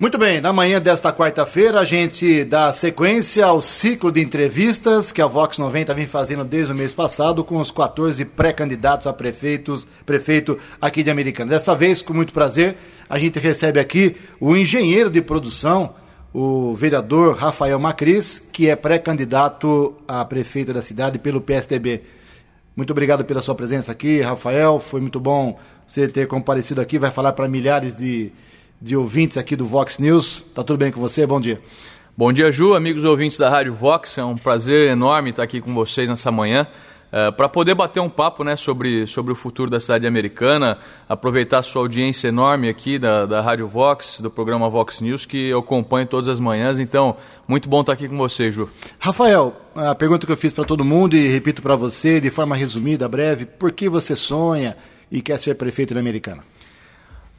Muito bem, na manhã desta quarta-feira a gente dá sequência ao ciclo de entrevistas que a Vox 90 vem fazendo desde o mês passado com os 14 pré-candidatos a prefeitos, prefeito aqui de Americana. Dessa vez, com muito prazer, a gente recebe aqui o engenheiro de produção, o vereador Rafael Macris, que é pré-candidato a prefeito da cidade pelo PSDB. Muito obrigado pela sua presença aqui, Rafael. Foi muito bom você ter comparecido aqui. Vai falar para milhares de de ouvintes aqui do Vox News. Tá tudo bem com você? Bom dia. Bom dia, Ju, amigos ouvintes da Rádio Vox. É um prazer enorme estar aqui com vocês nessa manhã. Uh, é, para poder bater um papo né, sobre, sobre o futuro da cidade americana, aproveitar a sua audiência enorme aqui da, da Rádio Vox, do programa Vox News, que eu acompanho todas as manhãs. Então, muito bom estar aqui com você, Ju. Rafael, a pergunta que eu fiz para todo mundo e repito para você de forma resumida, breve: por que você sonha e quer ser prefeito da Americana?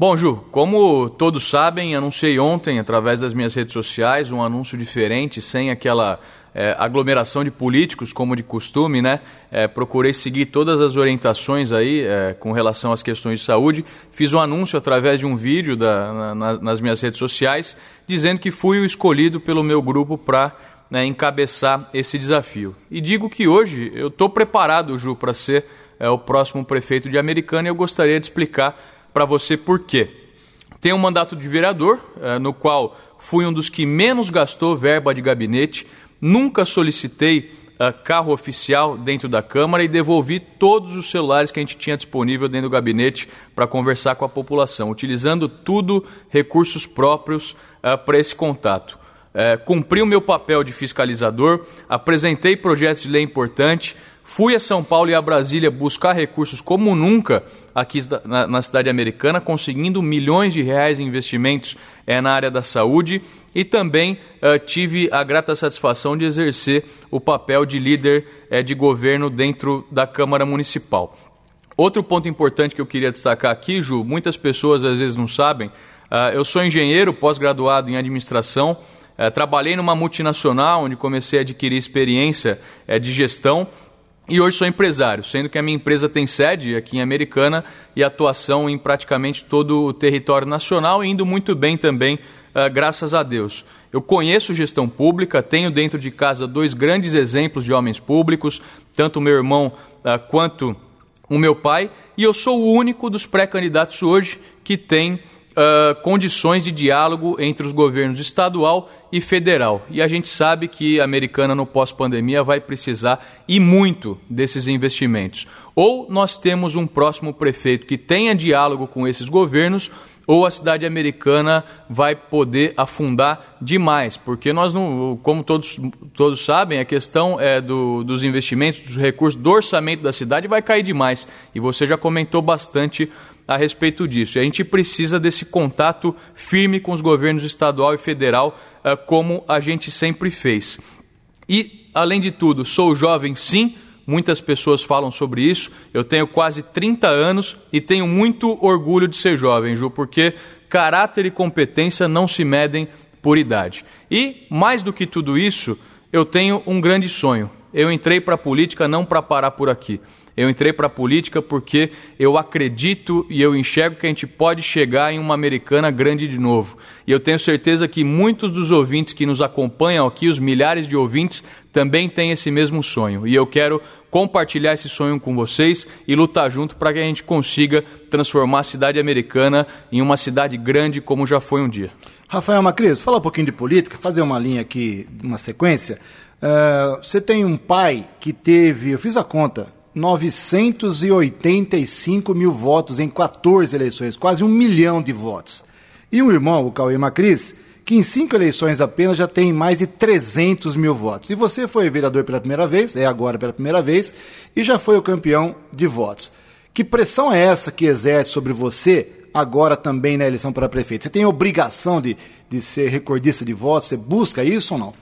Bom, Ju, como todos sabem, anunciei ontem, através das minhas redes sociais, um anúncio diferente, sem aquela é, aglomeração de políticos, como de costume, né? É, procurei seguir todas as orientações aí é, com relação às questões de saúde. Fiz um anúncio através de um vídeo da, na, nas minhas redes sociais, dizendo que fui o escolhido pelo meu grupo para né, encabeçar esse desafio. E digo que hoje eu estou preparado, Ju, para ser é, o próximo prefeito de Americana e eu gostaria de explicar para você por quê. Tenho um mandato de vereador, eh, no qual fui um dos que menos gastou verba de gabinete, nunca solicitei eh, carro oficial dentro da Câmara e devolvi todos os celulares que a gente tinha disponível dentro do gabinete para conversar com a população, utilizando tudo recursos próprios uh, para esse contato. cumpri o meu papel de fiscalizador, apresentei projetos de lei importante, Fui a São Paulo e a Brasília buscar recursos como nunca aqui na, cidade americana, conseguindo milhões de reais em investimentos é, na área da saúde e também uh, tive a grata satisfação de exercer o papel de líder é, de governo dentro da Câmara Municipal. Outro ponto importante que eu queria destacar aqui, Ju, muitas pessoas às vezes não sabem, uh, eu sou engenheiro pós-graduado em administração, trabalhei numa multinacional onde comecei a adquirir experiência de gestão e hoje sou empresário, sendo que a minha empresa tem sede aqui em Americana e atuação em praticamente todo o território nacional, indo muito bem também, uh, graças a Deus. Eu conheço gestão pública, tenho dentro de casa dois grandes exemplos de homens públicos, tanto meu irmão uh, quanto o meu pai, e eu sou o único dos pré-candidatos hoje que tem uh, condições de diálogo entre os governos estadual e federal. E a gente sabe que a americana no pós-pandemia vai precisar e muito desses investimentos. Ou nós temos um próximo prefeito que tenha diálogo com esses governos, ou a cidade americana vai poder afundar demais, porque nós não, como todos, todos sabem, a questão é do, dos investimentos, dos recursos, do orçamento da cidade vai cair demais. E você já comentou bastante a respeito disso. E a gente precisa desse contato firme com os governos estadual e federal, eh, como a gente sempre fez. E, além de tudo, sou jovem sim, muitas pessoas falam sobre isso. Eu tenho quase 30 anos e tenho muito orgulho de ser jovem, Ju, porque caráter e competência não se medem por idade. E, mais do que tudo isso, eu tenho um grande sonho. Eu entrei para a política não para parar por aqui. Eu entrei para a política porque eu acredito e eu enxergo que a gente pode chegar em uma americana grande de novo. E eu tenho certeza que muitos dos ouvintes que nos acompanham aqui, os milhares de ouvintes, também têm esse mesmo sonho. E eu quero compartilhar esse sonho com vocês e lutar junto para que a gente consiga transformar a cidade americana em uma cidade grande como já foi um dia. Rafael Macris, fala um pouquinho de política, fazer uma linha aqui, uma sequência. Uh, você tem um pai que teve, eu fiz a conta, 985 mil votos em 14 eleições, quase um milhão de votos. E um irmão, o Cauê Macris, que em cinco eleições apenas já tem mais de 300 mil votos. E você foi vereador pela primeira vez, é agora pela primeira vez, e já foi o campeão de votos. Que pressão é essa que exerce sobre você agora também na eleição para prefeito? Você tem obrigação de, de ser recordista de votos? Você busca isso ou não?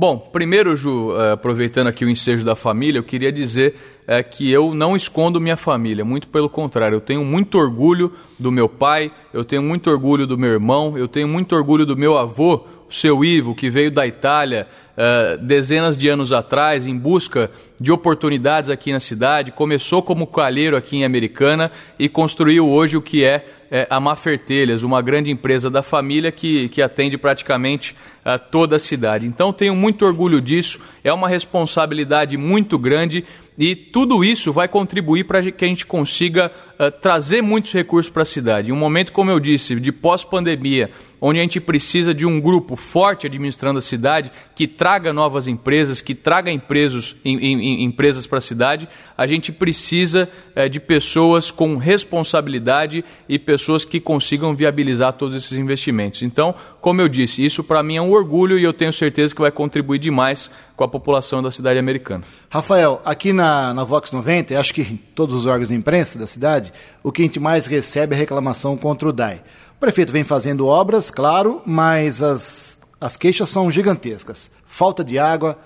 Bom, primeiro, Ju, eh, aproveitando aqui o ensejo da família, eu queria dizer é, que eu não escondo minha família, muito pelo contrário, eu tenho muito orgulho do meu pai, eu tenho muito orgulho do meu irmão, eu tenho muito orgulho do meu avô, o seu Ivo, que veio da Itália é, dezenas de anos atrás em busca de oportunidades aqui na cidade, começou como calheiro aqui em Americana e construiu hoje o que é é, a Mafertelhas, uma grande empresa da família que, que atende praticamente uh, toda a cidade. Então tenho muito orgulho disso, é uma responsabilidade muito grande e tudo isso vai contribuir para que a gente consiga uh, trazer muitos recursos para a cidade. Em um momento, como eu disse, de pós-pandemia, onde a gente precisa de um grupo forte administrando a cidade, que traga novas empresas, que traga empresas, em, em, empresas para a cidade, a gente precisa uh, de pessoas com responsabilidade e pessoas que consigam viabilizar todos esses investimentos. Então, como eu disse, isso para mim é um orgulho e eu tenho certeza que vai contribuir demais com a população da cidade americana. Rafael, aqui na, na Vox 90, acho que todos os órgãos de imprensa da cidade, o que a gente mais recebe é reclamação contra o DAI. O prefeito vem fazendo obras, claro, mas as, as queixas são gigantescas. Falta de água,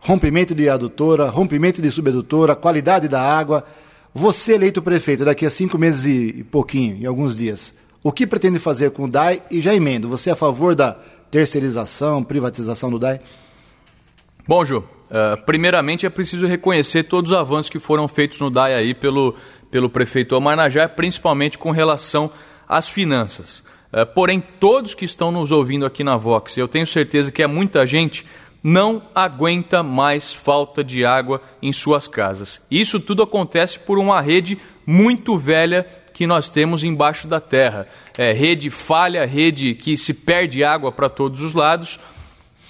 rompimento de adutora, rompimento de subedutora, qualidade da água. Você eleito prefeito daqui a cinco meses e pouquinho, em alguns dias, o que pretende fazer com o DAI? E já emendo, você é a favor da terceirização, privatização do DAI? Bom, Ju, uh, primeiramente é preciso reconhecer todos os avanços que foram feitos no DAI aí pelo, pelo prefeito Omar Najá, principalmente com relação às finanças. Uh, porém, todos que estão nos ouvindo aqui na Vox, eu tenho certeza que é muita gente não aguenta mais falta de água em suas casas. Isso tudo acontece por uma rede muito velha que nós temos embaixo da terra. É, rede falha, rede que se perde água para todos os lados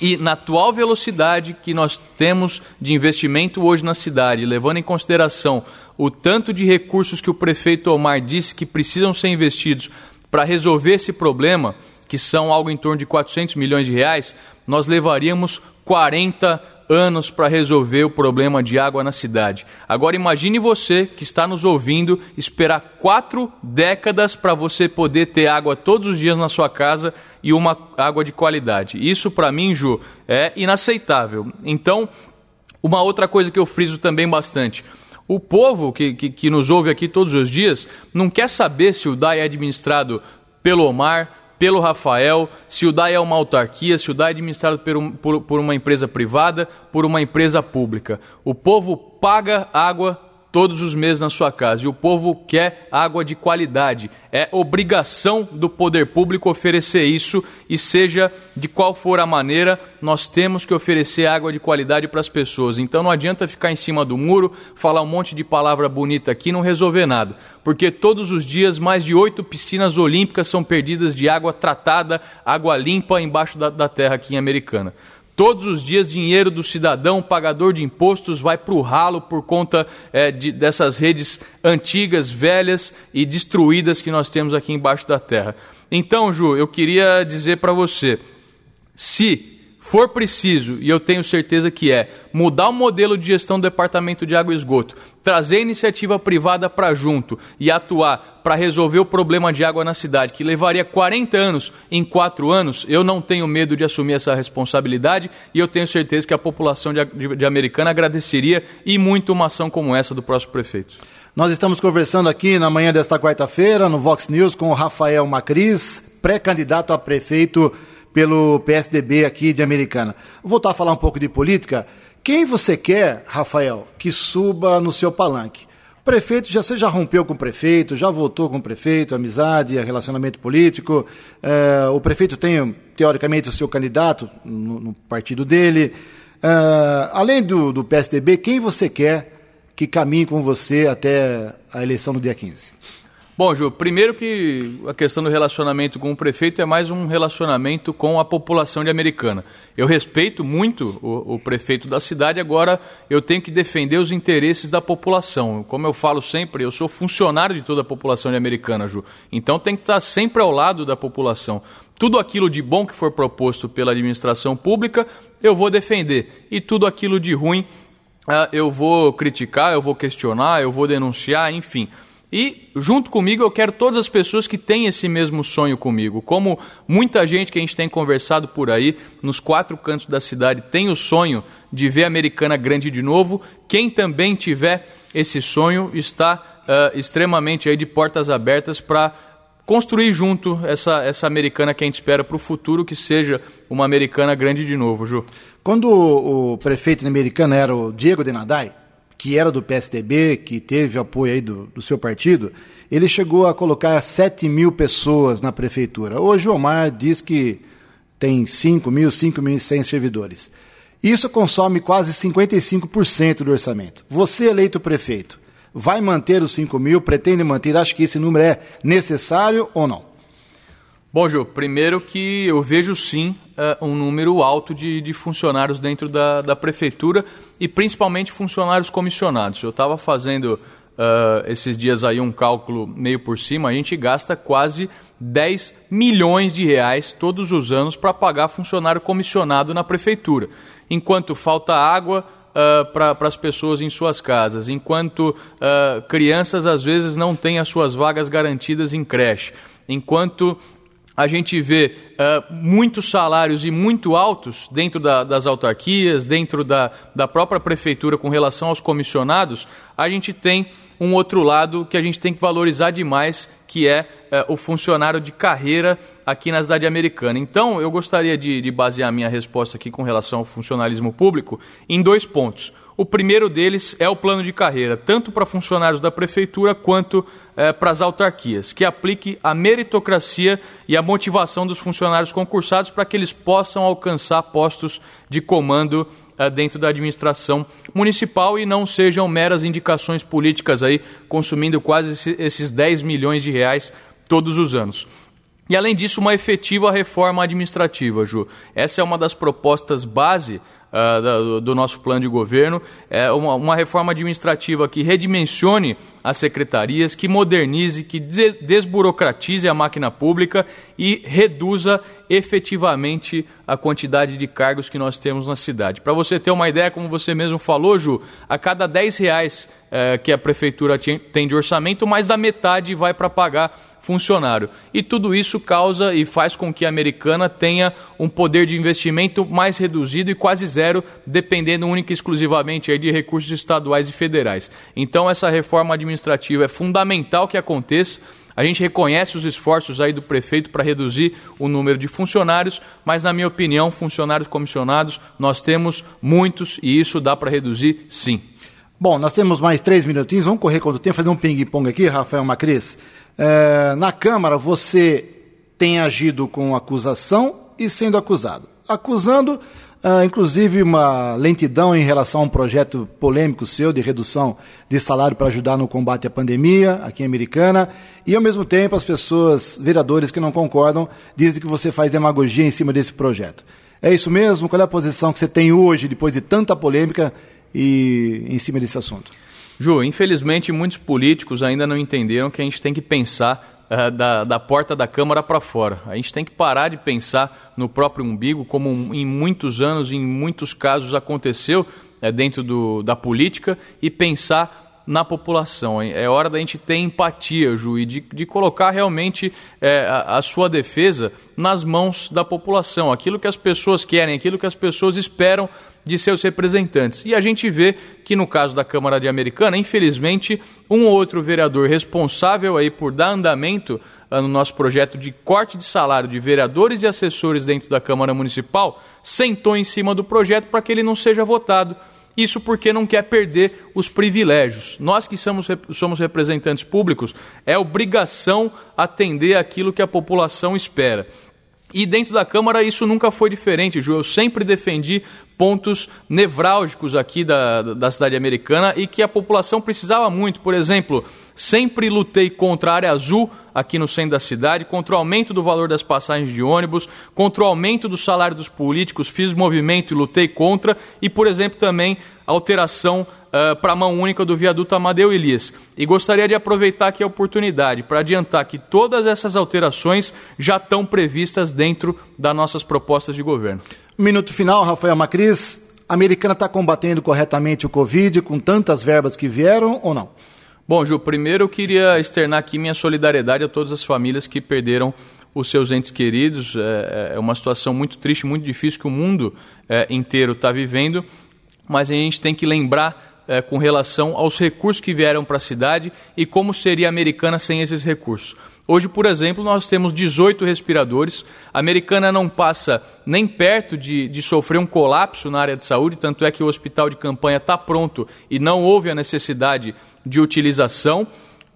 e na atual velocidade que nós temos de investimento hoje na cidade, levando em consideração o tanto de recursos que o prefeito Omar disse que precisam ser investidos para resolver esse problema, que são algo em torno de 400 milhões de reais, nós levaríamos 40 anos para resolver o problema de água na cidade. Agora imagine você que está nos ouvindo esperar quatro décadas para você poder ter água todos os dias na sua casa e uma água de qualidade. Isso para mim, Ju, é inaceitável. Então, uma outra coisa que eu friso também bastante. O povo que, que, que nos ouve aqui todos os dias não quer saber se o DAI é administrado pelo Omar, pelo Rafael, se o DAI é uma autarquia, se o DAI é administrado por, por, por uma empresa privada, por uma empresa pública. O povo paga água todos os meses na sua casa. E o povo quer água de qualidade. É obrigação do poder público oferecer isso e seja de qual for a maneira, nós temos que oferecer água de qualidade para as pessoas. Então não adianta ficar em cima do muro, falar um monte de palavra bonita aqui e não resolver nada. Porque todos os dias mais de oito piscinas olímpicas são perdidas de água tratada, água limpa embaixo da, da terra aqui em Americana. Todos os dias, dinheiro do cidadão, pagador de impostos, vai para o ralo por conta é, de, dessas redes antigas, velhas e destruídas que nós temos aqui embaixo da terra. Então, Ju, eu queria dizer para você: se for preciso, e eu tenho certeza que é, mudar o modelo de gestão do Departamento de Água e Esgoto, trazer iniciativa privada para junto e atuar para resolver o problema de água na cidade, que levaria 40 anos em 4 anos, eu não tenho medo de assumir essa responsabilidade e eu tenho certeza que a população de, de, de Americana agradeceria e muito uma ação como essa do próximo prefeito. Nós estamos conversando aqui na manhã desta quarta-feira, no Vox News, com o Rafael Macris, pré-candidato a prefeito pelo PSDB aqui de Americana. Vou voltar a falar um pouco de política. Quem você quer, Rafael, que suba no seu palanque? Prefeito, já, você já rompeu com o prefeito, já votou com o prefeito, amizade, relacionamento político. É, o prefeito tem, teoricamente, o seu candidato no, no partido dele. É, além do, do PSDB, quem você quer que caminhe com você até a eleição no dia 15? Bom, Ju, primeiro que a questão do relacionamento com o prefeito é mais um relacionamento com a população de Americana. Eu respeito muito o, o, prefeito da cidade, agora eu tenho que defender os interesses da população. Como eu falo sempre, eu sou funcionário de toda a população de Americana, Ju. Então tem que estar sempre ao lado da população. Tudo aquilo de bom que for proposto pela administração pública, eu vou defender. E tudo aquilo de ruim, ah, eu vou criticar, eu vou questionar, eu vou denunciar, enfim. E junto comigo eu quero todas as pessoas que têm esse mesmo sonho comigo. Como muita gente que a gente tem conversado por aí, nos quatro cantos da cidade, tem o sonho de ver a Americana grande de novo. Quem também tiver esse sonho está uh, extremamente aí de portas abertas para construir junto essa, essa americana que a gente espera para o futuro, que seja uma americana grande de novo, Ju. Quando o, o prefeito americano era o Diego Denadai, que era do PSDB, que teve apoio aí do, do seu partido, ele chegou a colocar 7 mil pessoas na prefeitura. Hoje o Omar diz que tem 5 mil, 5.100 servidores. Isso consome quase 55% do orçamento. Você, eleito prefeito, vai manter os 5 mil, pretende manter? Acha que esse número é necessário ou não? Bom, Ju, primeiro que eu vejo sim uh, um número alto de, de funcionários dentro da, da, prefeitura e principalmente funcionários comissionados. Eu estava fazendo uh, esses dias aí um cálculo meio por cima, a gente gasta quase 10 milhões de reais todos os anos para pagar funcionário comissionado na prefeitura. Enquanto falta água, Uh, para as pessoas em suas casas, enquanto uh, crianças às vezes não têm as suas vagas garantidas em creche, enquanto a gente vê uh, muitos salários e muito altos dentro da, das autarquias, dentro da, da própria prefeitura com relação aos comissionados, a gente tem um outro lado que a gente tem que valorizar demais, que é uh, o funcionário de carreira aqui na cidade americana. Então, eu gostaria de, de basear minha resposta aqui com relação ao funcionalismo público em dois pontos. O primeiro deles é o plano de carreira, tanto para funcionários da prefeitura quanto eh, para as autarquias, que aplique a meritocracia e a motivação dos funcionários concursados para que eles possam alcançar postos de comando eh, dentro da administração municipal e não sejam meras indicações políticas aí, consumindo quase esses 10 milhões de reais todos os anos. E além disso, uma efetiva reforma administrativa, Ju. Essa é uma das propostas base uh, do, do, nosso plano de governo, é uma, uma, reforma administrativa que redimensione as secretarias, que modernize, que desburocratize a máquina pública e reduza efetivamente a quantidade de cargos que nós temos na cidade. Para você ter uma ideia, como você mesmo falou, Ju, a cada 10 reais eh, que a prefeitura tem de orçamento, mais da metade vai para pagar funcionário. E tudo isso causa e faz com que a americana tenha um poder de investimento mais reduzido e quase zero, dependendo única e exclusivamente de recursos estaduais e federais. Então essa reforma administrativa é fundamental que aconteça. A gente reconhece os esforços aí do prefeito para reduzir o número de funcionários, mas na minha opinião, funcionários comissionados nós temos muitos e isso dá para reduzir sim. Bom, nós temos mais três minutinhos, vamos correr quanto tempo, fazer um ping-pong aqui, Rafael Macris. É, na Câmara, você tem agido com acusação e sendo acusado. Acusando, uh, inclusive, uma lentidão em relação a um projeto polêmico seu de redução de salário para ajudar no combate à pandemia aqui em Americana. E, ao mesmo tempo, as pessoas, vereadores que não concordam, dizem que você faz demagogia em cima desse projeto. É isso mesmo? Qual é a posição que você tem hoje, depois de tanta polêmica, e em cima desse assunto? Ju, infelizmente muitos políticos ainda não entenderam que a gente tem que pensar uh, da, da porta da Câmara para fora. A gente tem que parar de pensar no próprio umbigo, como em muitos anos, em muitos casos aconteceu uh, dentro do, da política, e pensar na população. É hora da gente ter empatia, Ju, e de, de colocar realmente é, a, a, sua defesa nas mãos da população. Aquilo que as pessoas querem, aquilo que as pessoas esperam de seus representantes. E a gente vê que no caso da Câmara de Americana, infelizmente, um ou outro vereador responsável aí por dar andamento uh, no nosso projeto de corte de salário de vereadores e assessores dentro da Câmara Municipal, sentou em cima do projeto para que ele não seja votado. Isso porque não quer perder os privilégios. Nós que somos, somos representantes públicos, é obrigação atender aquilo que a população espera. E dentro da Câmara isso nunca foi diferente, Ju. Eu sempre defendi pontos nevrálgicos aqui da, da cidade americana e que a população precisava muito. Por exemplo, sempre lutei contra a área azul aqui no centro da cidade, contra o aumento do valor das passagens de ônibus, contra o aumento do salário dos políticos, fiz movimento e lutei contra, e, por exemplo, também alteração uh, para a mão única do viaduto Amadeu Elias. E gostaria de aproveitar aqui a oportunidade para adiantar que todas essas alterações já estão previstas dentro das nossas propostas de governo. Minuto final, Rafael Macris. A americana está combatendo corretamente o Covid com tantas verbas que vieram ou não? Bom, Ju, primeiro eu queria externar aqui minha solidariedade a todas as famílias que perderam os seus entes queridos. É, é uma situação muito triste, muito difícil que o mundo é, inteiro está vivendo, mas a gente tem que lembrar é, com relação aos recursos que vieram para a cidade e como seria a americana sem esses recursos. Hoje, por exemplo, nós temos 18 respiradores. A americana não passa nem perto de, de, sofrer um colapso na área de saúde, tanto é que o hospital de campanha está pronto e não houve a necessidade de utilização.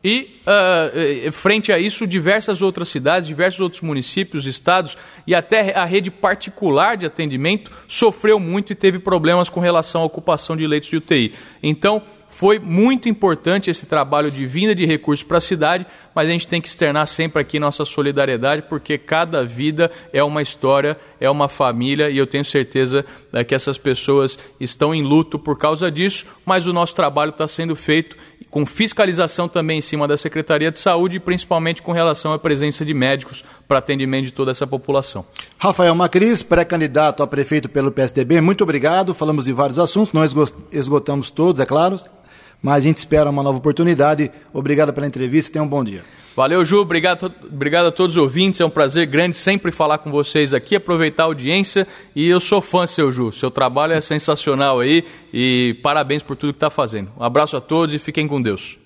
E, uh, frente a isso, diversas outras cidades, diversos outros municípios, estados e até a rede particular de atendimento sofreu muito e teve problemas com relação à ocupação de leitos de UTI. Então, foi muito importante esse trabalho de vinda de recursos para a cidade, mas a gente tem que externar sempre aqui nossa solidariedade, porque cada vida é uma história, é uma família, e eu tenho certeza né, que essas pessoas estão em luto por causa disso, mas o nosso trabalho está sendo feito com fiscalização também em cima da Secretaria de Saúde e principalmente com relação à presença de médicos para atendimento de toda essa população. Rafael Macris, pré-candidato a prefeito pelo PSDB, muito obrigado. Falamos de vários assuntos, não esgotamos todos, é claro, mas a gente espera uma nova oportunidade. Obrigado pela entrevista tenha um bom dia. Valeu, Ju. Obrigado, obrigado a todos os ouvintes. É um prazer grande sempre falar com vocês aqui, aproveitar a audiência. E eu sou fã seu, Ju. Seu trabalho é sensacional aí e parabéns por tudo que está fazendo. Um abraço a todos e fiquem com Deus.